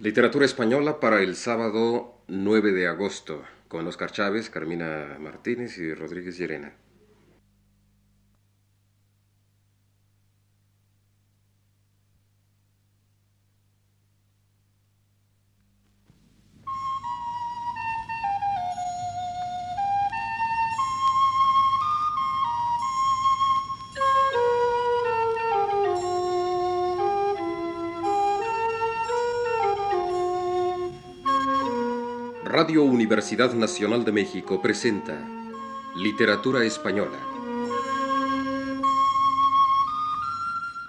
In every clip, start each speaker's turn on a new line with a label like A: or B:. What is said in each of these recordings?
A: Literatura española para el sábado 9 de agosto, con Oscar Chávez, Carmina Martínez y Rodríguez Llerena. Radio Universidad Nacional de México presenta Literatura Española.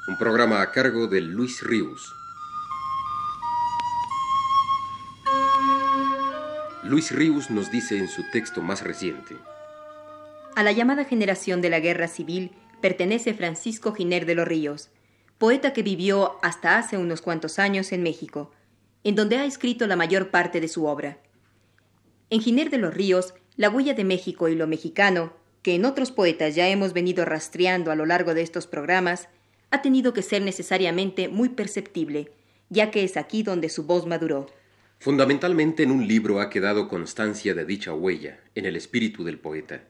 A: Un programa a cargo de Luis Ríos. Luis Ríos nos dice en su texto más reciente.
B: A la llamada generación de la Guerra Civil pertenece Francisco Giner de los Ríos, poeta que vivió hasta hace unos cuantos años en México, en donde ha escrito la mayor parte de su obra. En Giner de los Ríos, la huella de México y lo mexicano, que en otros poetas ya hemos venido rastreando a lo largo de estos programas, ha tenido que ser necesariamente muy perceptible, ya que es aquí donde su voz maduró.
A: Fundamentalmente en un libro ha quedado constancia de dicha huella, en el espíritu del poeta.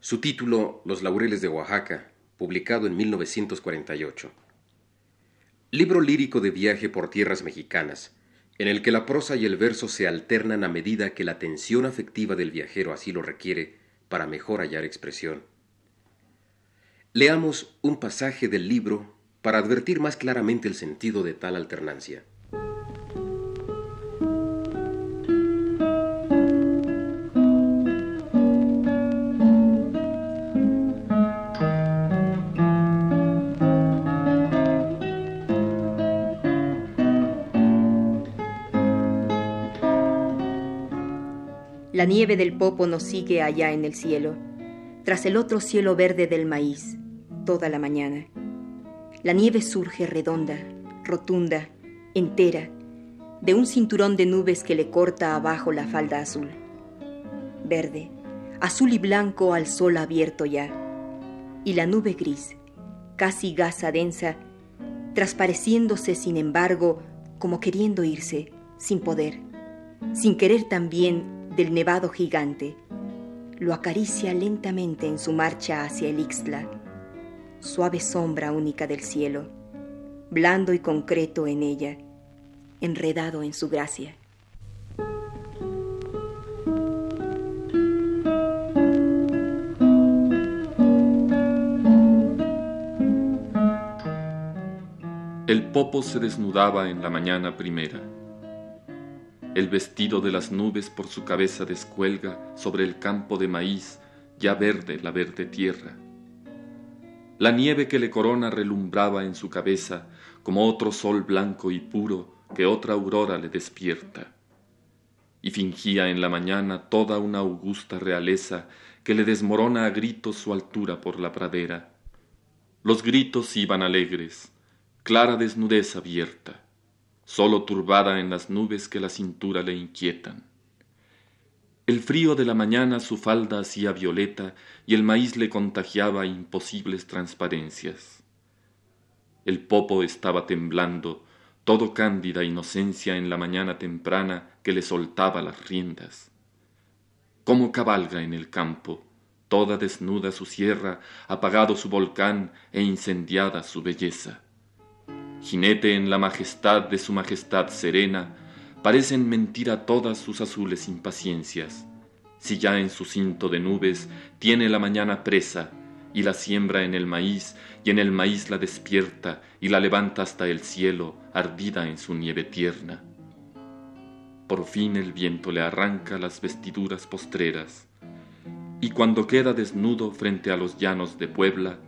A: Su título, Los Laureles de Oaxaca, publicado en 1948. Libro lírico de viaje por tierras mexicanas, en el que la prosa y el verso se alternan a medida que la tensión afectiva del viajero así lo requiere para mejor hallar expresión. Leamos un pasaje del libro para advertir más claramente el sentido de tal alternancia.
B: La nieve del popo nos sigue allá en el cielo, tras el otro cielo verde del maíz, toda la mañana. La nieve surge redonda, rotunda, entera, de un cinturón de nubes que le corta abajo la falda azul. Verde, azul y blanco al sol abierto ya. Y la nube gris, casi gasa densa, transpareciéndose sin embargo como queriendo irse, sin poder, sin querer también del nevado gigante. Lo acaricia lentamente en su marcha hacia el Ixtla, suave sombra única del cielo, blando y concreto en ella, enredado en su gracia.
C: El popo se desnudaba en la mañana primera el vestido de las nubes por su cabeza descuelga sobre el campo de maíz, ya verde la verde tierra. La nieve que le corona relumbraba en su cabeza como otro sol blanco y puro que otra aurora le despierta. Y fingía en la mañana toda una augusta realeza que le desmorona a gritos su altura por la pradera. Los gritos iban alegres, clara desnudez abierta solo turbada en las nubes que la cintura le inquietan. El frío de la mañana su falda hacía violeta y el maíz le contagiaba imposibles transparencias. El popo estaba temblando, todo cándida inocencia en la mañana temprana que le soltaba las riendas. Cómo cabalga en el campo, toda desnuda su sierra, apagado su volcán e incendiada su belleza jinete en la majestad de su majestad serena, parecen mentira todas sus azules impaciencias. Si ya en su cinto de nubes tiene la mañana presa, y la siembra en el maíz, y en el maíz la despierta, y la levanta hasta el cielo, ardida en su nieve tierna. Por fin el viento le arranca las vestiduras postreras, y cuando queda desnudo frente a los llanos de Puebla,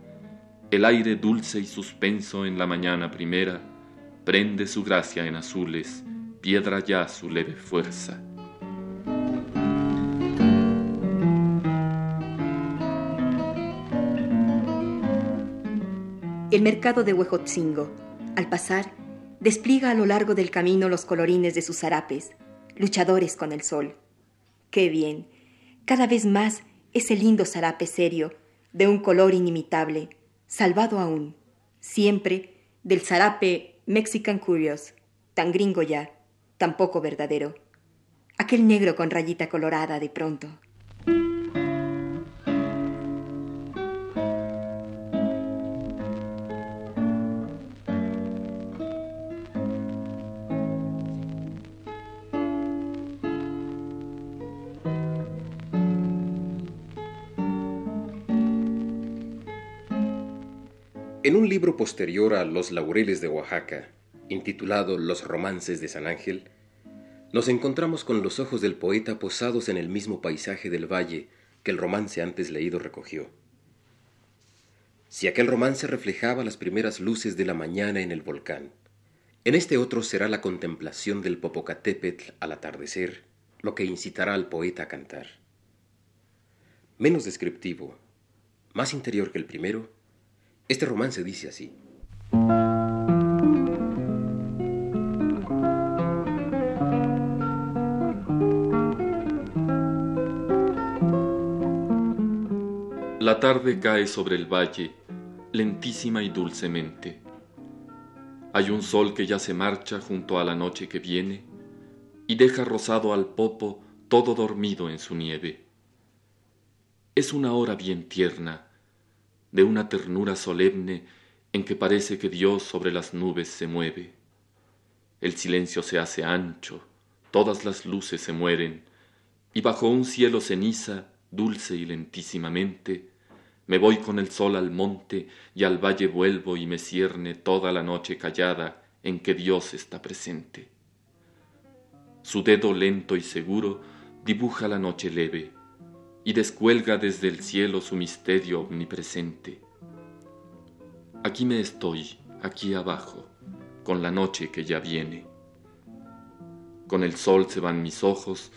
C: el aire dulce y suspenso en la mañana primera prende su gracia en azules, piedra ya su leve fuerza.
B: El mercado de Huejotzingo, al pasar, despliega a lo largo del camino los colorines de sus zarapes, luchadores con el sol. ¡Qué bien! Cada vez más ese lindo zarape serio, de un color inimitable, salvado aún, siempre del zarape Mexican Curious, tan gringo ya, tampoco verdadero. Aquel negro con rayita colorada de pronto.
A: En un libro posterior a Los Laureles de Oaxaca, intitulado Los Romances de San Ángel, nos encontramos con los ojos del poeta posados en el mismo paisaje del valle que el romance antes leído recogió. Si aquel romance reflejaba las primeras luces de la mañana en el volcán, en este otro será la contemplación del Popocatépetl al atardecer lo que incitará al poeta a cantar. Menos descriptivo, más interior que el primero, este romance dice así.
C: La tarde cae sobre el valle, lentísima y dulcemente. Hay un sol que ya se marcha junto a la noche que viene y deja rosado al popo todo dormido en su nieve. Es una hora bien tierna, de una ternura solemne en que parece que Dios sobre las nubes se mueve. El silencio se hace ancho, todas las luces se mueren, y bajo un cielo ceniza, dulce y lentísimamente, me voy con el sol al monte y al valle vuelvo y me cierne toda la noche callada en que Dios está presente. Su dedo lento y seguro dibuja la noche leve, y descuelga desde el cielo su misterio omnipresente. Aquí me estoy, aquí abajo, con la noche que ya viene. Con el sol se van mis ojos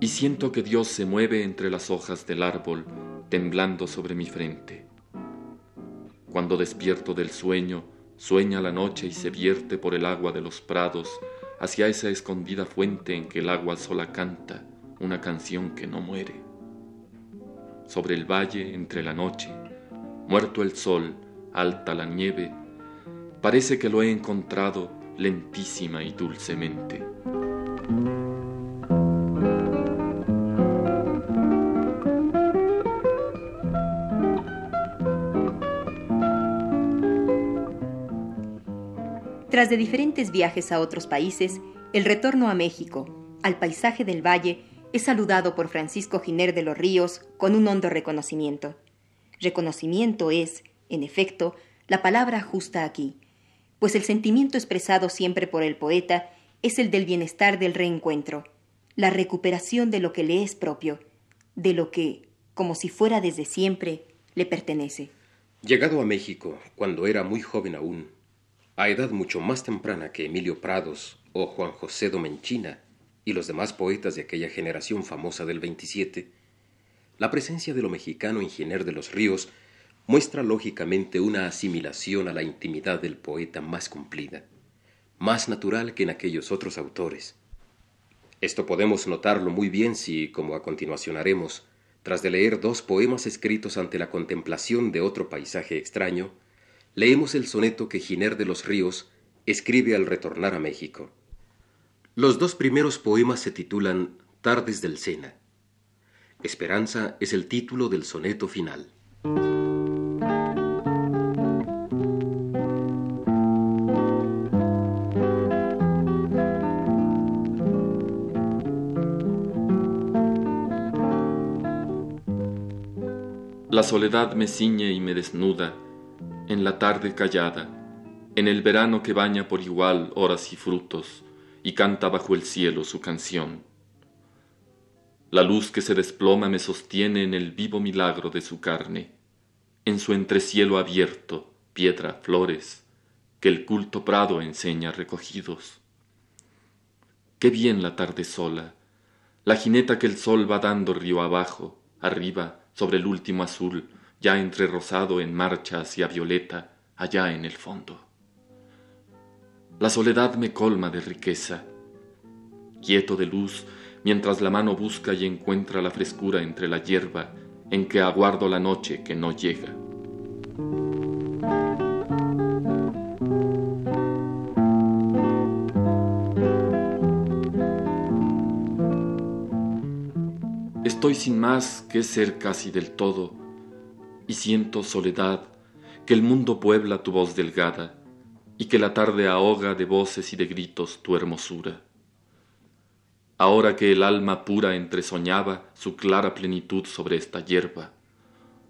C: y siento que Dios se mueve entre las hojas del árbol, temblando sobre mi frente. Cuando despierto del sueño, sueña la noche y se vierte por el agua de los prados hacia esa escondida fuente en que el agua sola canta una canción que no muere sobre el valle entre la noche, muerto el sol, alta la nieve, parece que lo he encontrado lentísima y dulcemente.
B: Tras de diferentes viajes a otros países, el retorno a México, al paisaje del valle, es saludado por Francisco Giner de los Ríos con un hondo reconocimiento. Reconocimiento es, en efecto, la palabra justa aquí, pues el sentimiento expresado siempre por el poeta es el del bienestar del reencuentro, la recuperación de lo que le es propio, de lo que, como si fuera desde siempre, le pertenece.
A: Llegado a México, cuando era muy joven aún, a edad mucho más temprana que Emilio Prados o Juan José Domenchina, y los demás poetas de aquella generación famosa del 27, la presencia de lo mexicano en Giner de los Ríos muestra lógicamente una asimilación a la intimidad del poeta más cumplida, más natural que en aquellos otros autores. Esto podemos notarlo muy bien si, como a continuación haremos, tras de leer dos poemas escritos ante la contemplación de otro paisaje extraño, leemos el soneto que Giner de los Ríos escribe al retornar a México. Los dos primeros poemas se titulan Tardes del Sena. Esperanza es el título del soneto final.
C: La soledad me ciñe y me desnuda en la tarde callada, en el verano que baña por igual horas y frutos, y canta bajo el cielo su canción. La luz que se desploma me sostiene en el vivo milagro de su carne, en su entrecielo abierto, piedra, flores, que el culto prado enseña recogidos. Qué bien la tarde sola, la jineta que el sol va dando río abajo, arriba, sobre el último azul, ya entre rosado en marcha hacia violeta, allá en el fondo. La soledad me colma de riqueza. Quieto de luz, mientras la mano busca y encuentra la frescura entre la hierba en que aguardo la noche que no llega. Estoy sin más que ser casi del todo, y siento soledad que el mundo puebla tu voz delgada y que la tarde ahoga de voces y de gritos tu hermosura. Ahora que el alma pura entresoñaba su clara plenitud sobre esta hierba,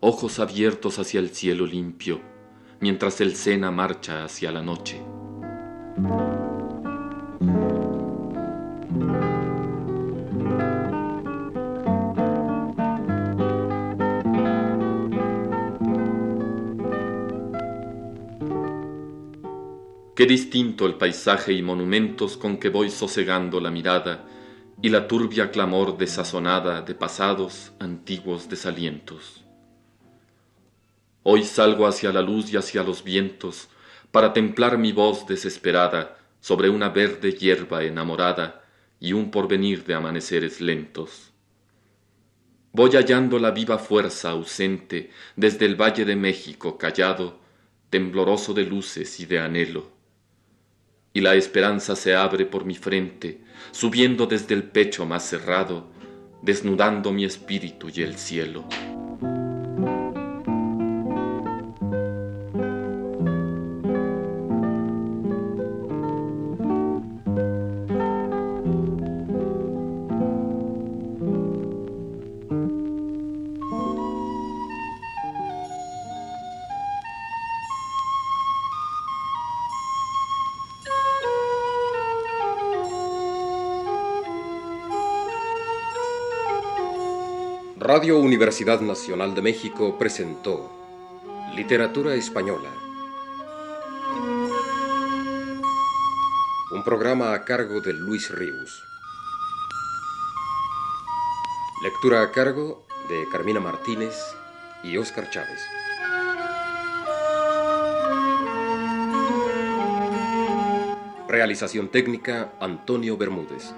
C: ojos abiertos hacia el cielo limpio, mientras el sena marcha hacia la noche. Qué distinto el paisaje y monumentos con que voy sosegando la mirada y la turbia clamor desazonada de pasados antiguos desalientos. Hoy salgo hacia la luz y hacia los vientos para templar mi voz desesperada sobre una verde hierba enamorada y un porvenir de amaneceres lentos. Voy hallando la viva fuerza ausente desde el Valle de México callado, tembloroso de luces y de anhelo y la esperanza se abre por mi frente, subiendo desde el pecho más cerrado, desnudando mi espíritu y el cielo.
A: Radio Universidad Nacional de México presentó Literatura Española. Un programa a cargo de Luis Ríos. Lectura a cargo de Carmina Martínez y Óscar Chávez. Realización técnica Antonio Bermúdez.